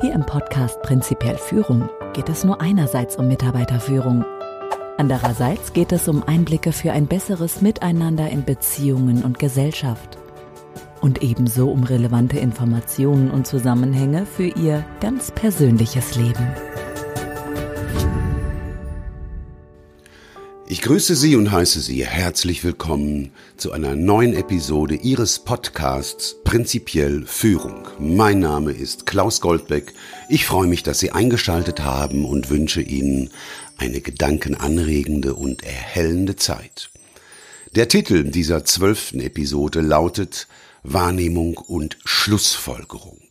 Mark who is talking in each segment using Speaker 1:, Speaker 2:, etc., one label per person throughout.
Speaker 1: Hier im Podcast Prinzipiell Führung geht es nur einerseits um Mitarbeiterführung. Andererseits geht es um Einblicke für ein besseres Miteinander in Beziehungen und Gesellschaft. Und ebenso um relevante Informationen und Zusammenhänge für Ihr ganz persönliches Leben.
Speaker 2: Ich grüße Sie und heiße Sie herzlich willkommen zu einer neuen Episode Ihres Podcasts Prinzipiell Führung. Mein Name ist Klaus Goldbeck. Ich freue mich, dass Sie eingeschaltet haben und wünsche Ihnen eine gedankenanregende und erhellende Zeit. Der Titel dieser zwölften Episode lautet Wahrnehmung und Schlussfolgerung.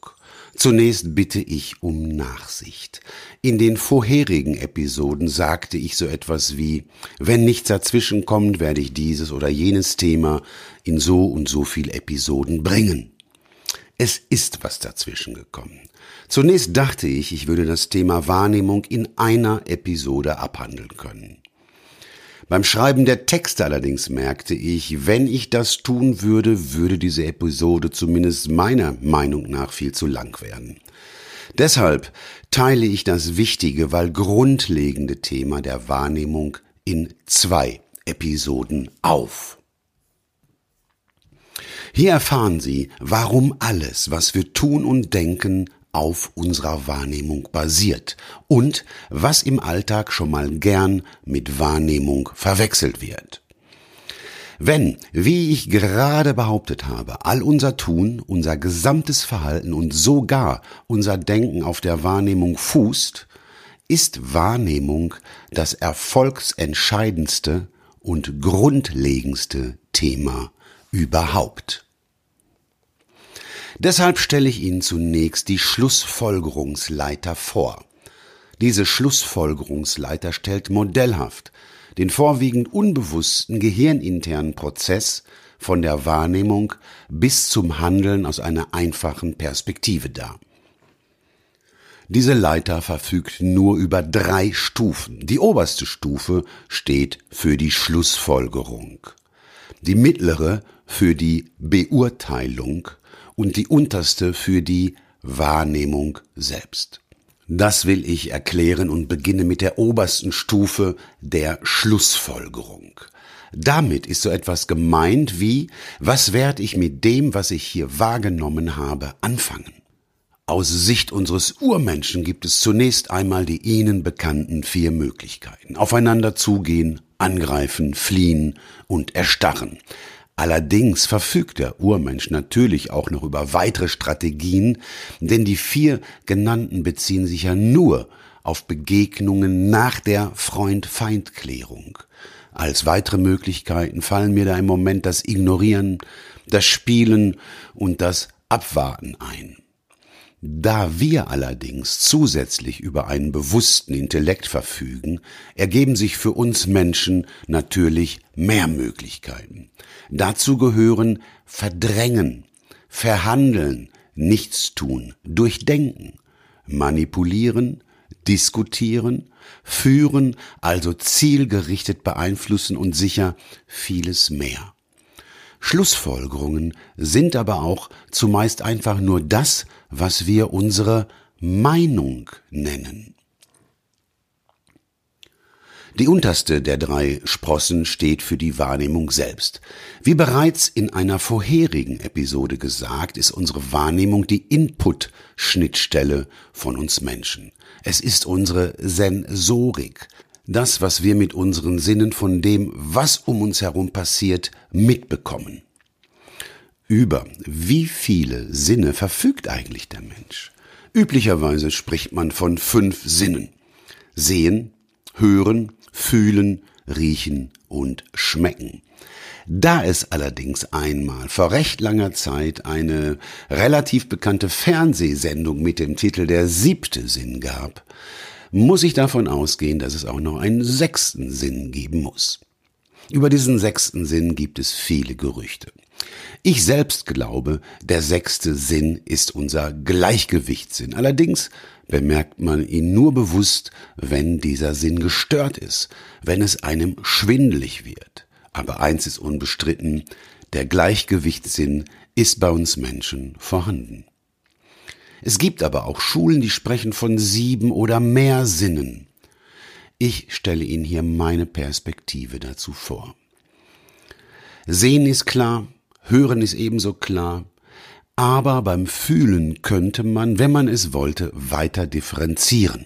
Speaker 2: Zunächst bitte ich um Nachsicht. In den vorherigen Episoden sagte ich so etwas wie, wenn nichts dazwischen kommt, werde ich dieses oder jenes Thema in so und so viel Episoden bringen. Es ist was dazwischen gekommen. Zunächst dachte ich, ich würde das Thema Wahrnehmung in einer Episode abhandeln können. Beim Schreiben der Texte allerdings merkte ich, wenn ich das tun würde, würde diese Episode zumindest meiner Meinung nach viel zu lang werden. Deshalb teile ich das wichtige, weil grundlegende Thema der Wahrnehmung in zwei Episoden auf. Hier erfahren Sie, warum alles, was wir tun und denken, auf unserer Wahrnehmung basiert und was im Alltag schon mal gern mit Wahrnehmung verwechselt wird. Wenn, wie ich gerade behauptet habe, all unser Tun, unser gesamtes Verhalten und sogar unser Denken auf der Wahrnehmung fußt, ist Wahrnehmung das erfolgsentscheidendste und grundlegendste Thema überhaupt. Deshalb stelle ich Ihnen zunächst die Schlussfolgerungsleiter vor. Diese Schlussfolgerungsleiter stellt modellhaft den vorwiegend unbewussten gehirninternen Prozess von der Wahrnehmung bis zum Handeln aus einer einfachen Perspektive dar. Diese Leiter verfügt nur über drei Stufen. Die oberste Stufe steht für die Schlussfolgerung, die mittlere für die Beurteilung und die unterste für die Wahrnehmung selbst. Das will ich erklären und beginne mit der obersten Stufe der Schlussfolgerung. Damit ist so etwas gemeint wie, was werde ich mit dem, was ich hier wahrgenommen habe, anfangen? Aus Sicht unseres Urmenschen gibt es zunächst einmal die ihnen bekannten vier Möglichkeiten. Aufeinander zugehen, angreifen, fliehen und erstarren. Allerdings verfügt der Urmensch natürlich auch noch über weitere Strategien, denn die vier genannten beziehen sich ja nur auf Begegnungen nach der Freund-Feind-Klärung. Als weitere Möglichkeiten fallen mir da im Moment das Ignorieren, das Spielen und das Abwarten ein. Da wir allerdings zusätzlich über einen bewussten Intellekt verfügen, ergeben sich für uns Menschen natürlich mehr Möglichkeiten. Dazu gehören Verdrängen, Verhandeln, Nichtstun, Durchdenken, Manipulieren, Diskutieren, Führen, also zielgerichtet beeinflussen und sicher vieles mehr. Schlussfolgerungen sind aber auch zumeist einfach nur das, was wir unsere Meinung nennen. Die unterste der drei Sprossen steht für die Wahrnehmung selbst. Wie bereits in einer vorherigen Episode gesagt, ist unsere Wahrnehmung die Input-Schnittstelle von uns Menschen. Es ist unsere Sensorik, das, was wir mit unseren Sinnen von dem, was um uns herum passiert, mitbekommen. Über wie viele Sinne verfügt eigentlich der Mensch? Üblicherweise spricht man von fünf Sinnen. Sehen, hören, fühlen, riechen und schmecken. Da es allerdings einmal vor recht langer Zeit eine relativ bekannte Fernsehsendung mit dem Titel Der siebte Sinn gab, muss ich davon ausgehen, dass es auch noch einen sechsten Sinn geben muss. Über diesen sechsten Sinn gibt es viele Gerüchte. Ich selbst glaube, der sechste Sinn ist unser Gleichgewichtssinn. Allerdings bemerkt man ihn nur bewusst, wenn dieser Sinn gestört ist, wenn es einem schwindelig wird. Aber eins ist unbestritten, der Gleichgewichtssinn ist bei uns Menschen vorhanden. Es gibt aber auch Schulen, die sprechen von sieben oder mehr Sinnen. Ich stelle Ihnen hier meine Perspektive dazu vor. Sehen ist klar, hören ist ebenso klar, aber beim Fühlen könnte man, wenn man es wollte, weiter differenzieren.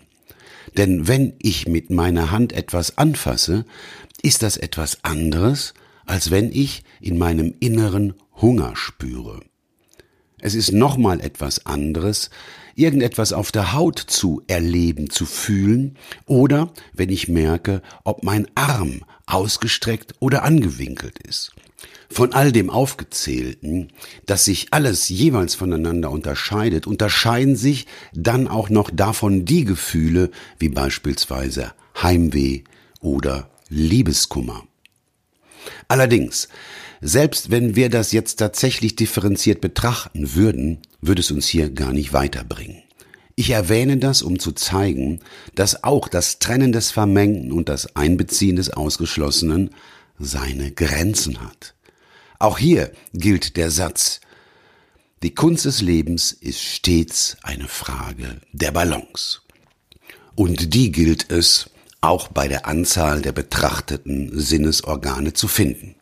Speaker 2: Denn wenn ich mit meiner Hand etwas anfasse, ist das etwas anderes, als wenn ich in meinem Inneren Hunger spüre. Es ist nochmal etwas anderes, irgendetwas auf der Haut zu erleben, zu fühlen, oder wenn ich merke, ob mein Arm ausgestreckt oder angewinkelt ist. Von all dem Aufgezählten, dass sich alles jeweils voneinander unterscheidet, unterscheiden sich dann auch noch davon die Gefühle, wie beispielsweise Heimweh oder Liebeskummer. Allerdings, selbst wenn wir das jetzt tatsächlich differenziert betrachten würden, würde es uns hier gar nicht weiterbringen. Ich erwähne das, um zu zeigen, dass auch das Trennen des Vermengten und das Einbeziehen des Ausgeschlossenen seine Grenzen hat. Auch hier gilt der Satz, die Kunst des Lebens ist stets eine Frage der Balance. Und die gilt es auch bei der Anzahl der betrachteten Sinnesorgane zu finden.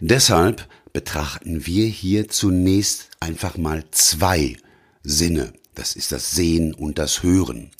Speaker 2: Deshalb betrachten wir hier zunächst einfach mal zwei Sinne. Das ist das Sehen und das Hören.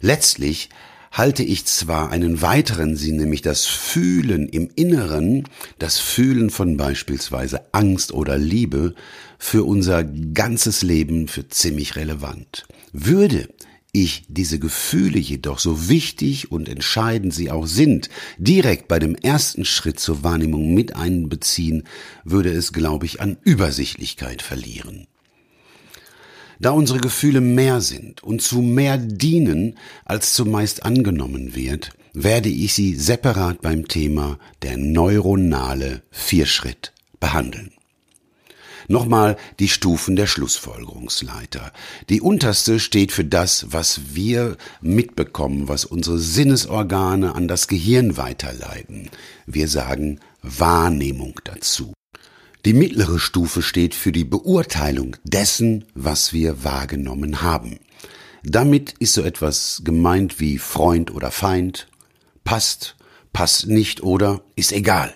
Speaker 2: Letztlich halte ich zwar einen weiteren Sinn, nämlich das Fühlen im Inneren, das Fühlen von beispielsweise Angst oder Liebe, für unser ganzes Leben für ziemlich relevant. Würde ich diese Gefühle jedoch, so wichtig und entscheidend sie auch sind, direkt bei dem ersten Schritt zur Wahrnehmung mit einbeziehen, würde es, glaube ich, an Übersichtlichkeit verlieren. Da unsere Gefühle mehr sind und zu mehr dienen, als zumeist angenommen wird, werde ich sie separat beim Thema der neuronale Vierschritt behandeln. Nochmal die Stufen der Schlussfolgerungsleiter. Die unterste steht für das, was wir mitbekommen, was unsere Sinnesorgane an das Gehirn weiterleiten. Wir sagen Wahrnehmung dazu. Die mittlere Stufe steht für die Beurteilung dessen, was wir wahrgenommen haben. Damit ist so etwas gemeint wie Freund oder Feind, passt, passt nicht oder ist egal.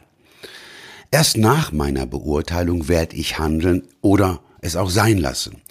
Speaker 2: Erst nach meiner Beurteilung werde ich handeln oder es auch sein lassen.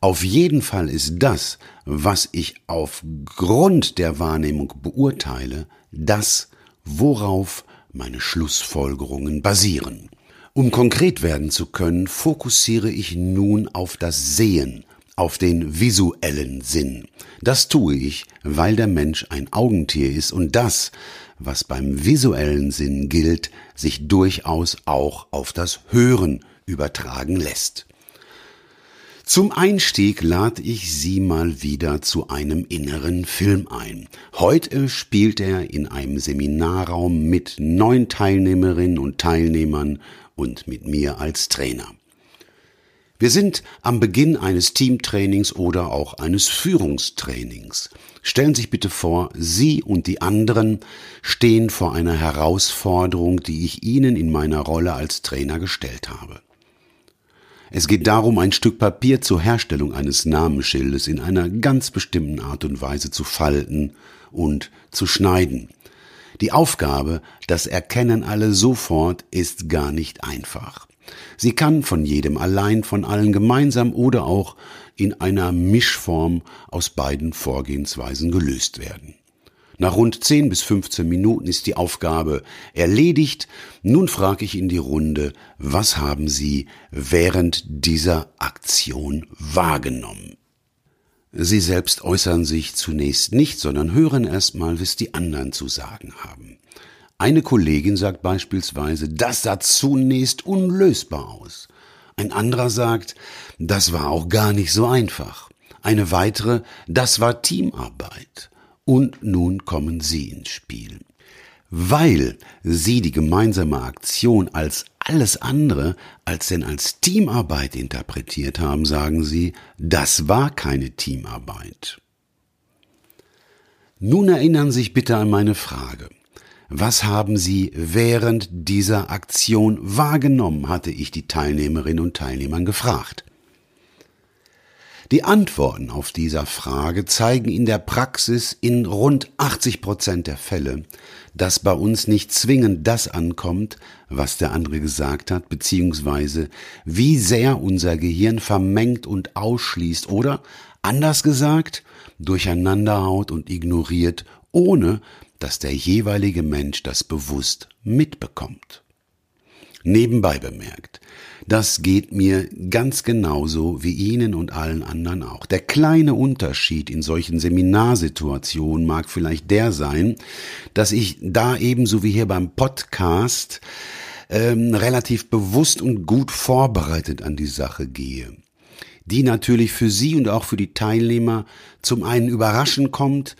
Speaker 2: Auf jeden Fall ist das, was ich aufgrund der Wahrnehmung beurteile, das, worauf meine Schlussfolgerungen basieren. Um konkret werden zu können, fokussiere ich nun auf das Sehen, auf den visuellen Sinn. Das tue ich, weil der Mensch ein Augentier ist und das, was beim visuellen Sinn gilt, sich durchaus auch auf das Hören übertragen lässt. Zum Einstieg lade ich Sie mal wieder zu einem inneren Film ein. Heute spielt er in einem Seminarraum mit neun Teilnehmerinnen und Teilnehmern und mit mir als Trainer. Wir sind am Beginn eines Teamtrainings oder auch eines Führungstrainings. Stellen Sie sich bitte vor, Sie und die anderen stehen vor einer Herausforderung, die ich Ihnen in meiner Rolle als Trainer gestellt habe. Es geht darum, ein Stück Papier zur Herstellung eines Namensschildes in einer ganz bestimmten Art und Weise zu falten und zu schneiden. Die Aufgabe, das erkennen alle sofort, ist gar nicht einfach. Sie kann von jedem allein, von allen gemeinsam oder auch in einer Mischform aus beiden Vorgehensweisen gelöst werden. Nach rund 10 bis 15 Minuten ist die Aufgabe erledigt. Nun frage ich in die Runde, was haben Sie während dieser Aktion wahrgenommen? Sie selbst äußern sich zunächst nicht, sondern hören erstmal, was die anderen zu sagen haben. Eine Kollegin sagt beispielsweise, das sah zunächst unlösbar aus. Ein anderer sagt, das war auch gar nicht so einfach. Eine weitere, das war Teamarbeit. Und nun kommen Sie ins Spiel. Weil Sie die gemeinsame Aktion als alles andere als denn als Teamarbeit interpretiert haben, sagen Sie, das war keine Teamarbeit. Nun erinnern Sie sich bitte an meine Frage. Was haben Sie während dieser Aktion wahrgenommen, hatte ich die Teilnehmerinnen und Teilnehmern gefragt. Die Antworten auf dieser Frage zeigen in der Praxis in rund 80 Prozent der Fälle, dass bei uns nicht zwingend das ankommt, was der andere gesagt hat, beziehungsweise wie sehr unser Gehirn vermengt und ausschließt oder, anders gesagt, durcheinanderhaut und ignoriert, ohne dass der jeweilige Mensch das bewusst mitbekommt. Nebenbei bemerkt, das geht mir ganz genauso wie Ihnen und allen anderen auch. Der kleine Unterschied in solchen Seminarsituationen mag vielleicht der sein, dass ich da ebenso wie hier beim Podcast ähm, relativ bewusst und gut vorbereitet an die Sache gehe die natürlich für Sie und auch für die Teilnehmer zum einen überraschend kommt,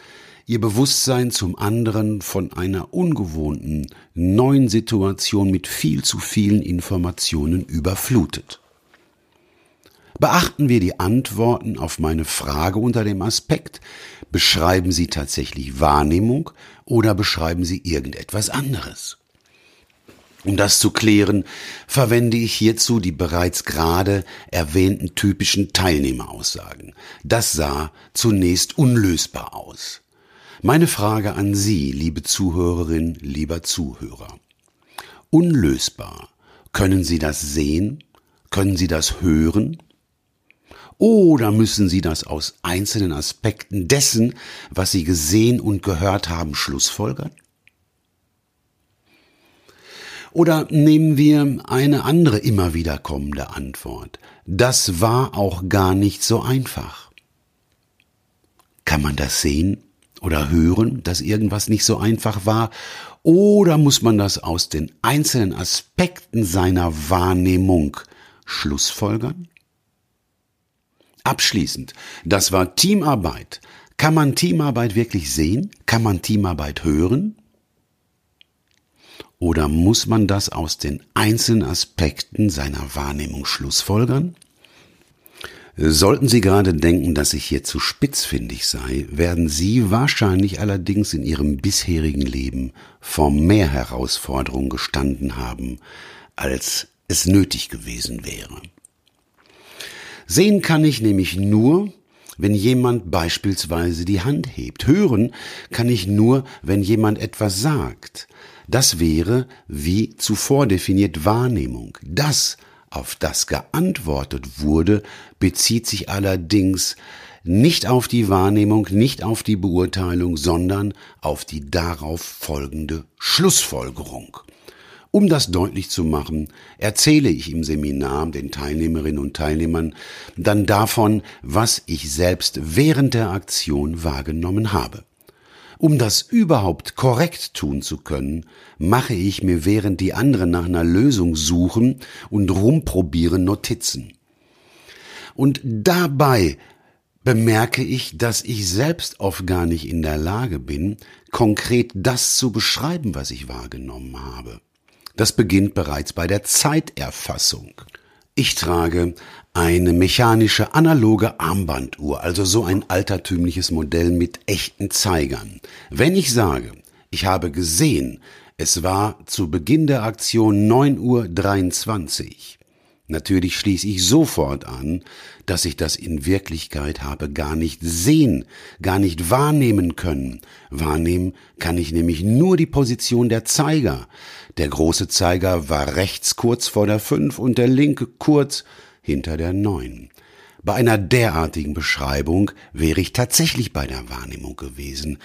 Speaker 2: ihr Bewusstsein zum anderen von einer ungewohnten neuen Situation mit viel zu vielen Informationen überflutet. Beachten wir die Antworten auf meine Frage unter dem Aspekt, beschreiben Sie tatsächlich Wahrnehmung oder beschreiben Sie irgendetwas anderes? Um das zu klären, verwende ich hierzu die bereits gerade erwähnten typischen Teilnehmeraussagen. Das sah zunächst unlösbar aus. Meine Frage an Sie, liebe Zuhörerin, lieber Zuhörer. Unlösbar. Können Sie das sehen? Können Sie das hören? Oder müssen Sie das aus einzelnen Aspekten dessen, was Sie gesehen und gehört haben, schlussfolgern? Oder nehmen wir eine andere immer wieder kommende Antwort. Das war auch gar nicht so einfach. Kann man das sehen? Oder hören, dass irgendwas nicht so einfach war? Oder muss man das aus den einzelnen Aspekten seiner Wahrnehmung schlussfolgern? Abschließend, das war Teamarbeit. Kann man Teamarbeit wirklich sehen? Kann man Teamarbeit hören? Oder muss man das aus den einzelnen Aspekten seiner Wahrnehmung schlussfolgern? Sollten Sie gerade denken, dass ich hier zu spitzfindig sei, werden Sie wahrscheinlich allerdings in Ihrem bisherigen Leben vor mehr Herausforderungen gestanden haben, als es nötig gewesen wäre. Sehen kann ich nämlich nur, wenn jemand beispielsweise die Hand hebt. Hören kann ich nur, wenn jemand etwas sagt. Das wäre, wie zuvor definiert, Wahrnehmung. Das auf das geantwortet wurde, bezieht sich allerdings nicht auf die Wahrnehmung, nicht auf die Beurteilung, sondern auf die darauf folgende Schlussfolgerung. Um das deutlich zu machen, erzähle ich im Seminar den Teilnehmerinnen und Teilnehmern dann davon, was ich selbst während der Aktion wahrgenommen habe. Um das überhaupt korrekt tun zu können, mache ich mir während die anderen nach einer Lösung suchen und rumprobieren Notizen. Und dabei bemerke ich, dass ich selbst oft gar nicht in der Lage bin, konkret das zu beschreiben, was ich wahrgenommen habe. Das beginnt bereits bei der Zeiterfassung. Ich trage eine mechanische analoge Armbanduhr, also so ein altertümliches Modell mit echten Zeigern. Wenn ich sage, ich habe gesehen, es war zu Beginn der Aktion 9 Uhr 23, Natürlich schließe ich sofort an, dass ich das in Wirklichkeit habe gar nicht sehen, gar nicht wahrnehmen können. Wahrnehmen kann ich nämlich nur die Position der Zeiger. Der große Zeiger war rechts kurz vor der 5 und der linke kurz hinter der 9. Bei einer derartigen Beschreibung wäre ich tatsächlich bei der Wahrnehmung gewesen.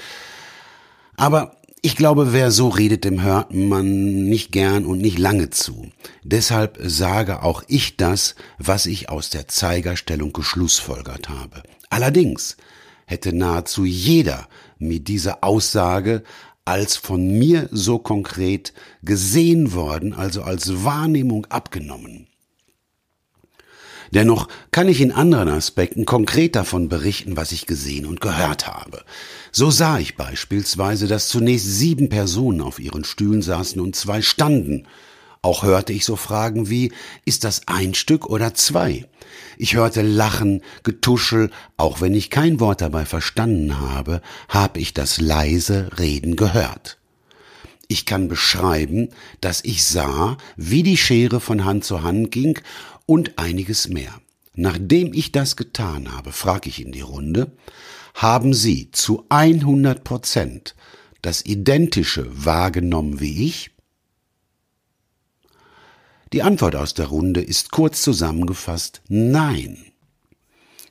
Speaker 2: Aber ich glaube, wer so redet, dem hört man nicht gern und nicht lange zu. Deshalb sage auch ich das, was ich aus der Zeigerstellung geschlussfolgert habe. Allerdings hätte nahezu jeder mit dieser Aussage als von mir so konkret gesehen worden, also als Wahrnehmung abgenommen. Dennoch kann ich in anderen Aspekten konkret davon berichten, was ich gesehen und gehört habe. So sah ich beispielsweise, dass zunächst sieben Personen auf ihren Stühlen saßen und zwei standen. Auch hörte ich so Fragen wie, ist das ein Stück oder zwei? Ich hörte Lachen, Getuschel, auch wenn ich kein Wort dabei verstanden habe, habe ich das leise Reden gehört. Ich kann beschreiben, dass ich sah, wie die Schere von Hand zu Hand ging und einiges mehr. Nachdem ich das getan habe, frage ich in die Runde, haben Sie zu 100 Prozent das Identische wahrgenommen wie ich? Die Antwort aus der Runde ist kurz zusammengefasst Nein.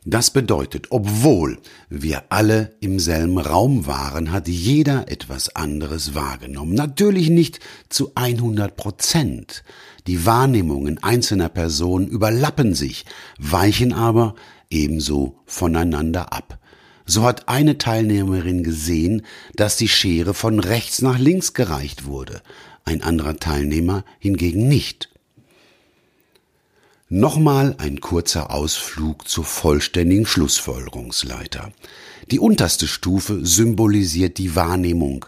Speaker 2: Das bedeutet, obwohl wir alle im selben Raum waren, hat jeder etwas anderes wahrgenommen. Natürlich nicht zu 100 Prozent. Die Wahrnehmungen einzelner Personen überlappen sich, weichen aber ebenso voneinander ab. So hat eine Teilnehmerin gesehen, dass die Schere von rechts nach links gereicht wurde, ein anderer Teilnehmer hingegen nicht. Nochmal ein kurzer Ausflug zur vollständigen Schlussfolgerungsleiter. Die unterste Stufe symbolisiert die Wahrnehmung,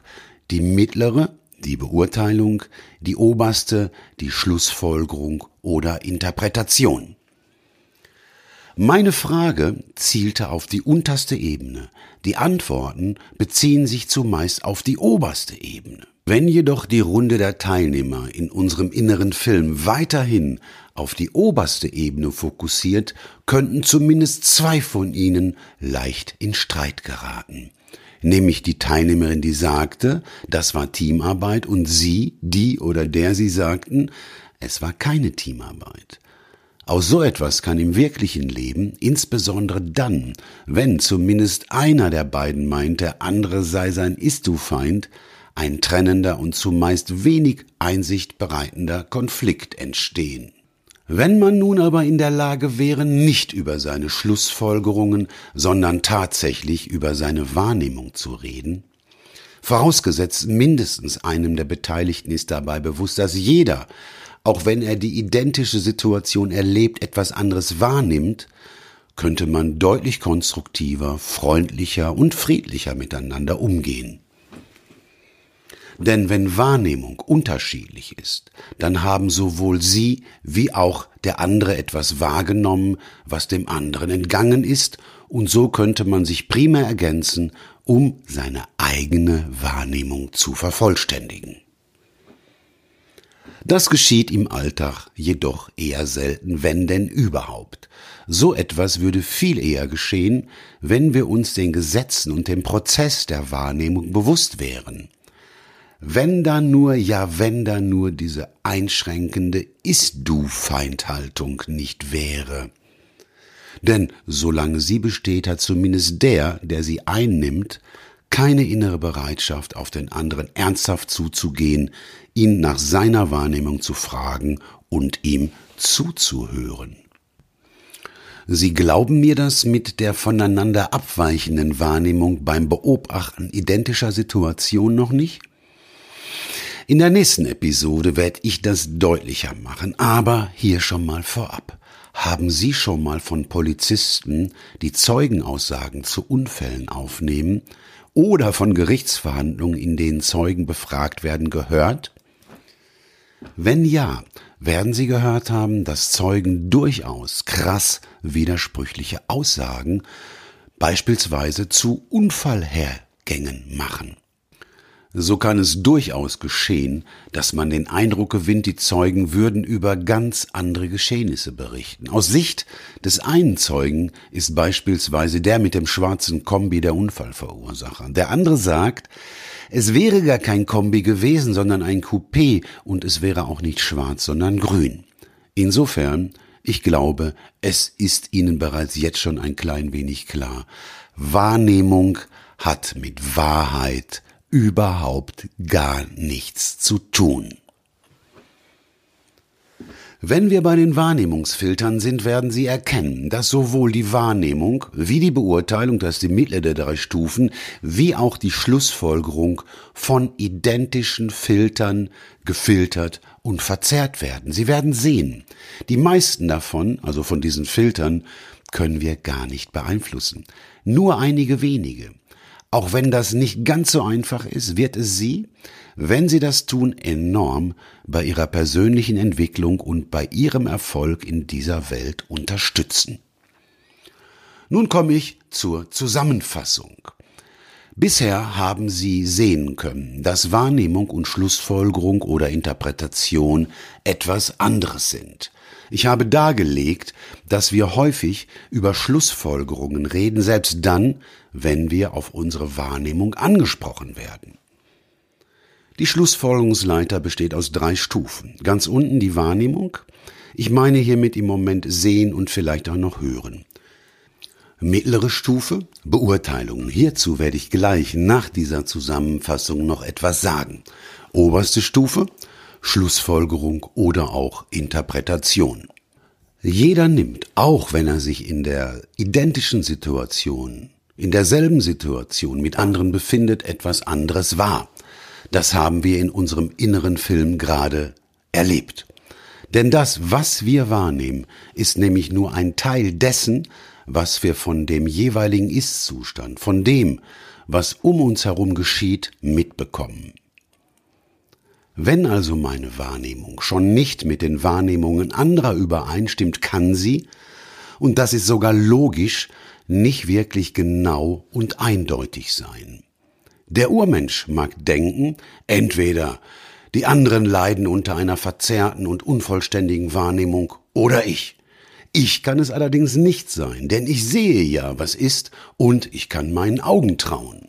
Speaker 2: die mittlere die Beurteilung, die oberste die Schlussfolgerung oder Interpretation. Meine Frage zielte auf die unterste Ebene, die Antworten beziehen sich zumeist auf die oberste Ebene. Wenn jedoch die Runde der Teilnehmer in unserem inneren Film weiterhin auf die oberste Ebene fokussiert, könnten zumindest zwei von ihnen leicht in Streit geraten. Nämlich die Teilnehmerin, die sagte, das war Teamarbeit und sie, die oder der sie sagten, es war keine Teamarbeit. Aus so etwas kann im wirklichen Leben, insbesondere dann, wenn zumindest einer der beiden meint, der andere sei sein Ist-Du-Feind, ein trennender und zumeist wenig Einsicht bereitender Konflikt entstehen. Wenn man nun aber in der Lage wäre, nicht über seine Schlussfolgerungen, sondern tatsächlich über seine Wahrnehmung zu reden, vorausgesetzt mindestens einem der Beteiligten ist dabei bewusst, dass jeder, auch wenn er die identische Situation erlebt, etwas anderes wahrnimmt, könnte man deutlich konstruktiver, freundlicher und friedlicher miteinander umgehen. Denn wenn Wahrnehmung unterschiedlich ist, dann haben sowohl Sie wie auch der andere etwas wahrgenommen, was dem anderen entgangen ist, und so könnte man sich primär ergänzen, um seine eigene Wahrnehmung zu vervollständigen. Das geschieht im Alltag jedoch eher selten, wenn denn überhaupt. So etwas würde viel eher geschehen, wenn wir uns den Gesetzen und dem Prozess der Wahrnehmung bewusst wären. Wenn da nur, ja, wenn da nur diese einschränkende Ist-Du-Feindhaltung nicht wäre. Denn solange sie besteht, hat zumindest der, der sie einnimmt, keine innere Bereitschaft, auf den anderen ernsthaft zuzugehen, ihn nach seiner Wahrnehmung zu fragen und ihm zuzuhören. Sie glauben mir das mit der voneinander abweichenden Wahrnehmung beim Beobachten identischer Situationen noch nicht? In der nächsten Episode werde ich das deutlicher machen, aber hier schon mal vorab. Haben Sie schon mal von Polizisten, die Zeugenaussagen zu Unfällen aufnehmen, oder von Gerichtsverhandlungen, in denen Zeugen befragt werden, gehört? Wenn ja, werden Sie gehört haben, dass Zeugen durchaus krass widersprüchliche Aussagen beispielsweise zu Unfallhergängen machen. So kann es durchaus geschehen, dass man den Eindruck gewinnt, die Zeugen würden über ganz andere Geschehnisse berichten. Aus Sicht des einen Zeugen ist beispielsweise der mit dem schwarzen Kombi der Unfallverursacher. Der andere sagt, es wäre gar kein Kombi gewesen, sondern ein Coupé und es wäre auch nicht schwarz, sondern grün. Insofern, ich glaube, es ist Ihnen bereits jetzt schon ein klein wenig klar. Wahrnehmung hat mit Wahrheit überhaupt gar nichts zu tun. Wenn wir bei den Wahrnehmungsfiltern sind, werden Sie erkennen, dass sowohl die Wahrnehmung wie die Beurteilung, das ist die mittlere der drei Stufen, wie auch die Schlussfolgerung von identischen Filtern gefiltert und verzerrt werden. Sie werden sehen, die meisten davon, also von diesen Filtern, können wir gar nicht beeinflussen. Nur einige wenige. Auch wenn das nicht ganz so einfach ist, wird es Sie, wenn Sie das tun, enorm bei Ihrer persönlichen Entwicklung und bei Ihrem Erfolg in dieser Welt unterstützen. Nun komme ich zur Zusammenfassung. Bisher haben Sie sehen können, dass Wahrnehmung und Schlussfolgerung oder Interpretation etwas anderes sind. Ich habe dargelegt, dass wir häufig über Schlussfolgerungen reden, selbst dann, wenn wir auf unsere Wahrnehmung angesprochen werden. Die Schlussfolgerungsleiter besteht aus drei Stufen. Ganz unten die Wahrnehmung. Ich meine hiermit im Moment sehen und vielleicht auch noch hören. Mittlere Stufe Beurteilung. Hierzu werde ich gleich nach dieser Zusammenfassung noch etwas sagen. Oberste Stufe Schlussfolgerung oder auch Interpretation. Jeder nimmt, auch wenn er sich in der identischen Situation, in derselben Situation mit anderen befindet, etwas anderes wahr. Das haben wir in unserem inneren Film gerade erlebt. Denn das, was wir wahrnehmen, ist nämlich nur ein Teil dessen, was wir von dem jeweiligen Ist-Zustand, von dem, was um uns herum geschieht, mitbekommen. Wenn also meine Wahrnehmung schon nicht mit den Wahrnehmungen anderer übereinstimmt, kann sie, und das ist sogar logisch, nicht wirklich genau und eindeutig sein. Der Urmensch mag denken, entweder die anderen leiden unter einer verzerrten und unvollständigen Wahrnehmung oder ich. Ich kann es allerdings nicht sein, denn ich sehe ja, was ist, und ich kann meinen Augen trauen.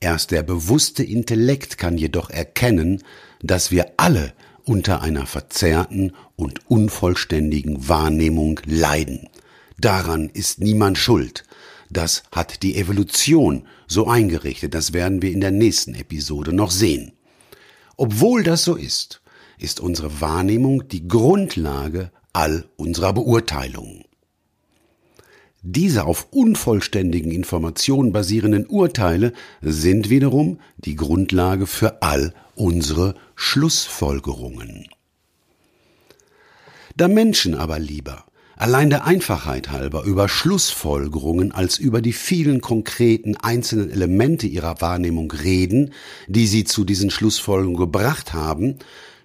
Speaker 2: Erst der bewusste Intellekt kann jedoch erkennen, dass wir alle unter einer verzerrten und unvollständigen Wahrnehmung leiden. Daran ist niemand schuld. Das hat die Evolution so eingerichtet, das werden wir in der nächsten Episode noch sehen. Obwohl das so ist, ist unsere Wahrnehmung die Grundlage all unserer Beurteilungen. Diese auf unvollständigen Informationen basierenden Urteile sind wiederum die Grundlage für all unsere Schlussfolgerungen. Da Menschen aber lieber allein der Einfachheit halber über Schlussfolgerungen als über die vielen konkreten einzelnen Elemente ihrer Wahrnehmung reden, die sie zu diesen Schlussfolgerungen gebracht haben,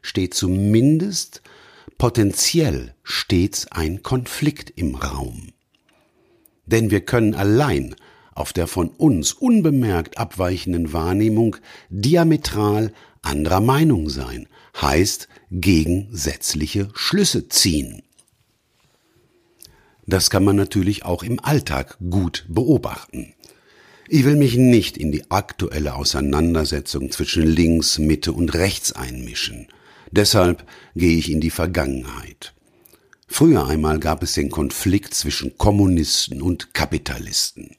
Speaker 2: steht zumindest potenziell stets ein Konflikt im Raum. Denn wir können allein auf der von uns unbemerkt abweichenden Wahrnehmung diametral anderer Meinung sein, heißt gegensätzliche Schlüsse ziehen. Das kann man natürlich auch im Alltag gut beobachten. Ich will mich nicht in die aktuelle Auseinandersetzung zwischen links, Mitte und rechts einmischen. Deshalb gehe ich in die Vergangenheit. Früher einmal gab es den Konflikt zwischen Kommunisten und Kapitalisten.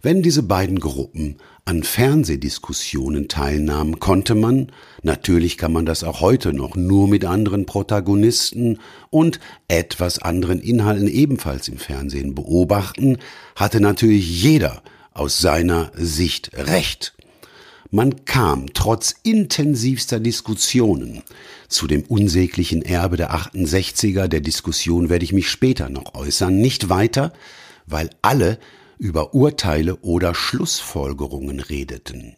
Speaker 2: Wenn diese beiden Gruppen an Fernsehdiskussionen teilnahmen, konnte man, natürlich kann man das auch heute noch, nur mit anderen Protagonisten und etwas anderen Inhalten ebenfalls im Fernsehen beobachten, hatte natürlich jeder aus seiner Sicht Recht. Man kam trotz intensivster Diskussionen zu dem unsäglichen Erbe der 68er, der Diskussion werde ich mich später noch äußern, nicht weiter, weil alle über Urteile oder Schlussfolgerungen redeten.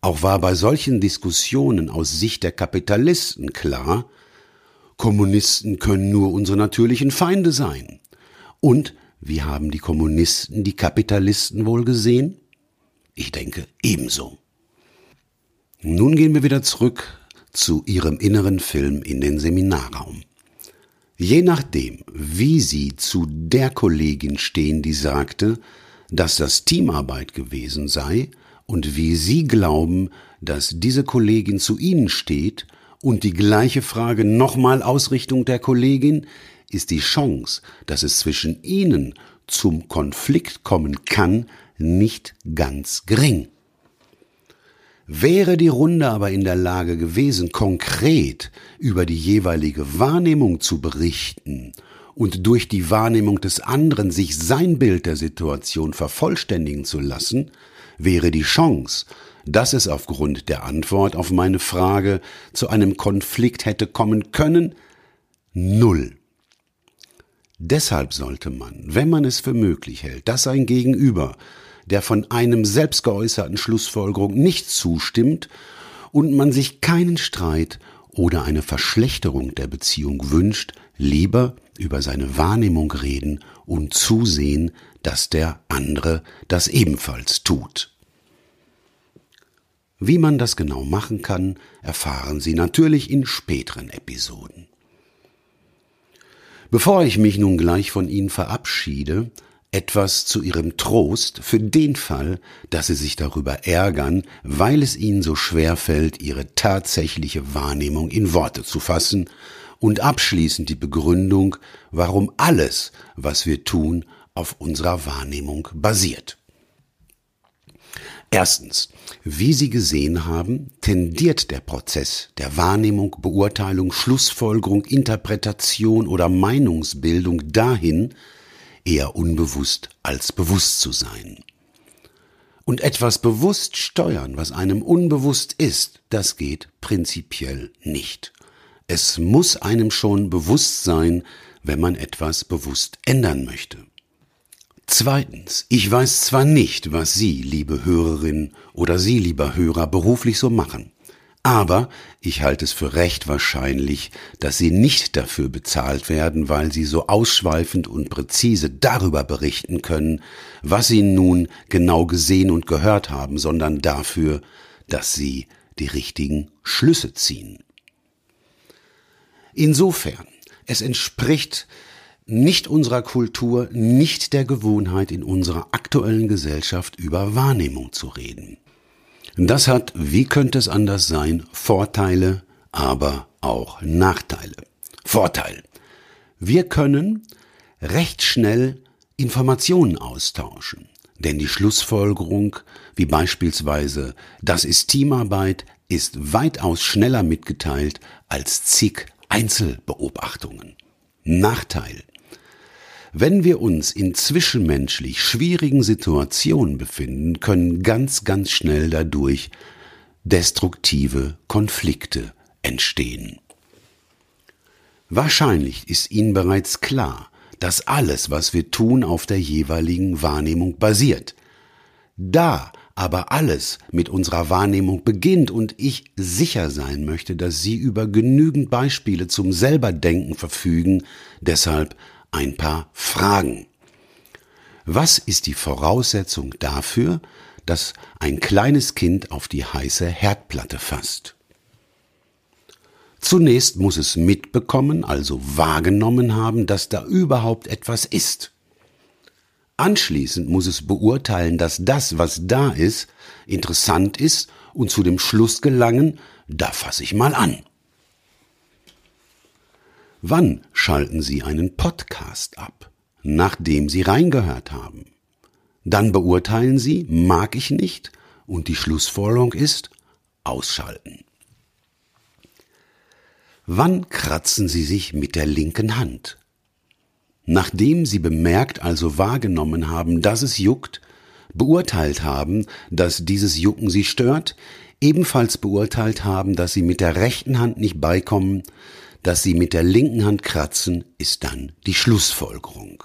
Speaker 2: Auch war bei solchen Diskussionen aus Sicht der Kapitalisten klar, Kommunisten können nur unsere natürlichen Feinde sein. Und wie haben die Kommunisten die Kapitalisten wohl gesehen? Ich denke ebenso. Nun gehen wir wieder zurück zu ihrem inneren Film in den Seminarraum. Je nachdem, wie Sie zu der Kollegin stehen, die sagte, dass das Teamarbeit gewesen sei, und wie Sie glauben, dass diese Kollegin zu Ihnen steht, und die gleiche Frage nochmal Ausrichtung der Kollegin, ist die Chance, dass es zwischen Ihnen zum Konflikt kommen kann, nicht ganz gering. Wäre die Runde aber in der Lage gewesen, konkret über die jeweilige Wahrnehmung zu berichten und durch die Wahrnehmung des anderen sich sein Bild der Situation vervollständigen zu lassen, wäre die Chance, dass es aufgrund der Antwort auf meine Frage zu einem Konflikt hätte kommen können, null. Deshalb sollte man, wenn man es für möglich hält, dass ein Gegenüber der von einem selbst geäußerten Schlussfolgerung nicht zustimmt und man sich keinen Streit oder eine Verschlechterung der Beziehung wünscht, lieber über seine Wahrnehmung reden und zusehen, dass der andere das ebenfalls tut. Wie man das genau machen kann, erfahren Sie natürlich in späteren Episoden. Bevor ich mich nun gleich von Ihnen verabschiede, etwas zu Ihrem Trost für den Fall, dass Sie sich darüber ärgern, weil es Ihnen so schwer fällt, Ihre tatsächliche Wahrnehmung in Worte zu fassen und abschließend die Begründung, warum alles, was wir tun, auf unserer Wahrnehmung basiert. Erstens, wie Sie gesehen haben, tendiert der Prozess der Wahrnehmung, Beurteilung, Schlussfolgerung, Interpretation oder Meinungsbildung dahin, eher unbewusst als bewusst zu sein. Und etwas bewusst steuern, was einem unbewusst ist, das geht prinzipiell nicht. Es muss einem schon bewusst sein, wenn man etwas bewusst ändern möchte. Zweitens, ich weiß zwar nicht, was Sie, liebe Hörerin oder Sie, lieber Hörer, beruflich so machen, aber ich halte es für recht wahrscheinlich, dass Sie nicht dafür bezahlt werden, weil Sie so ausschweifend und präzise darüber berichten können, was Sie nun genau gesehen und gehört haben, sondern dafür, dass Sie die richtigen Schlüsse ziehen. Insofern, es entspricht nicht unserer Kultur, nicht der Gewohnheit in unserer aktuellen Gesellschaft über Wahrnehmung zu reden. Das hat, wie könnte es anders sein, Vorteile, aber auch Nachteile. Vorteil. Wir können recht schnell Informationen austauschen, denn die Schlussfolgerung, wie beispielsweise das ist Teamarbeit, ist weitaus schneller mitgeteilt als zig Einzelbeobachtungen. Nachteil. Wenn wir uns in zwischenmenschlich schwierigen Situationen befinden, können ganz, ganz schnell dadurch destruktive Konflikte entstehen. Wahrscheinlich ist Ihnen bereits klar, dass alles, was wir tun, auf der jeweiligen Wahrnehmung basiert. Da aber alles mit unserer Wahrnehmung beginnt und ich sicher sein möchte, dass Sie über genügend Beispiele zum Selberdenken verfügen, deshalb ein paar Fragen. Was ist die Voraussetzung dafür, dass ein kleines Kind auf die heiße Herdplatte fasst? Zunächst muss es mitbekommen, also wahrgenommen haben, dass da überhaupt etwas ist. Anschließend muss es beurteilen, dass das, was da ist, interessant ist und zu dem Schluss gelangen, da fasse ich mal an. Wann schalten Sie einen Podcast ab? Nachdem Sie reingehört haben. Dann beurteilen Sie, mag ich nicht, und die Schlussfolgerung ist, ausschalten. Wann kratzen Sie sich mit der linken Hand? Nachdem Sie bemerkt, also wahrgenommen haben, dass es juckt, beurteilt haben, dass dieses Jucken Sie stört, ebenfalls beurteilt haben, dass Sie mit der rechten Hand nicht beikommen, dass sie mit der linken Hand kratzen, ist dann die Schlussfolgerung.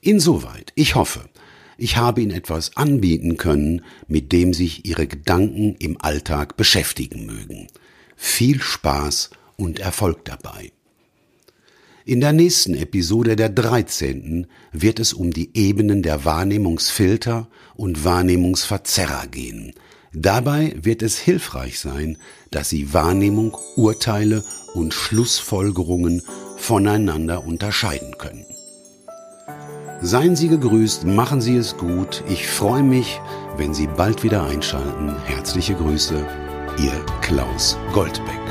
Speaker 2: Insoweit, ich hoffe, ich habe Ihnen etwas anbieten können, mit dem sich Ihre Gedanken im Alltag beschäftigen mögen. Viel Spaß und Erfolg dabei. In der nächsten Episode der 13. wird es um die Ebenen der Wahrnehmungsfilter und Wahrnehmungsverzerrer gehen, Dabei wird es hilfreich sein, dass Sie Wahrnehmung, Urteile und Schlussfolgerungen voneinander unterscheiden können. Seien Sie gegrüßt, machen Sie es gut. Ich freue mich, wenn Sie bald wieder einschalten. Herzliche Grüße, Ihr Klaus Goldbeck.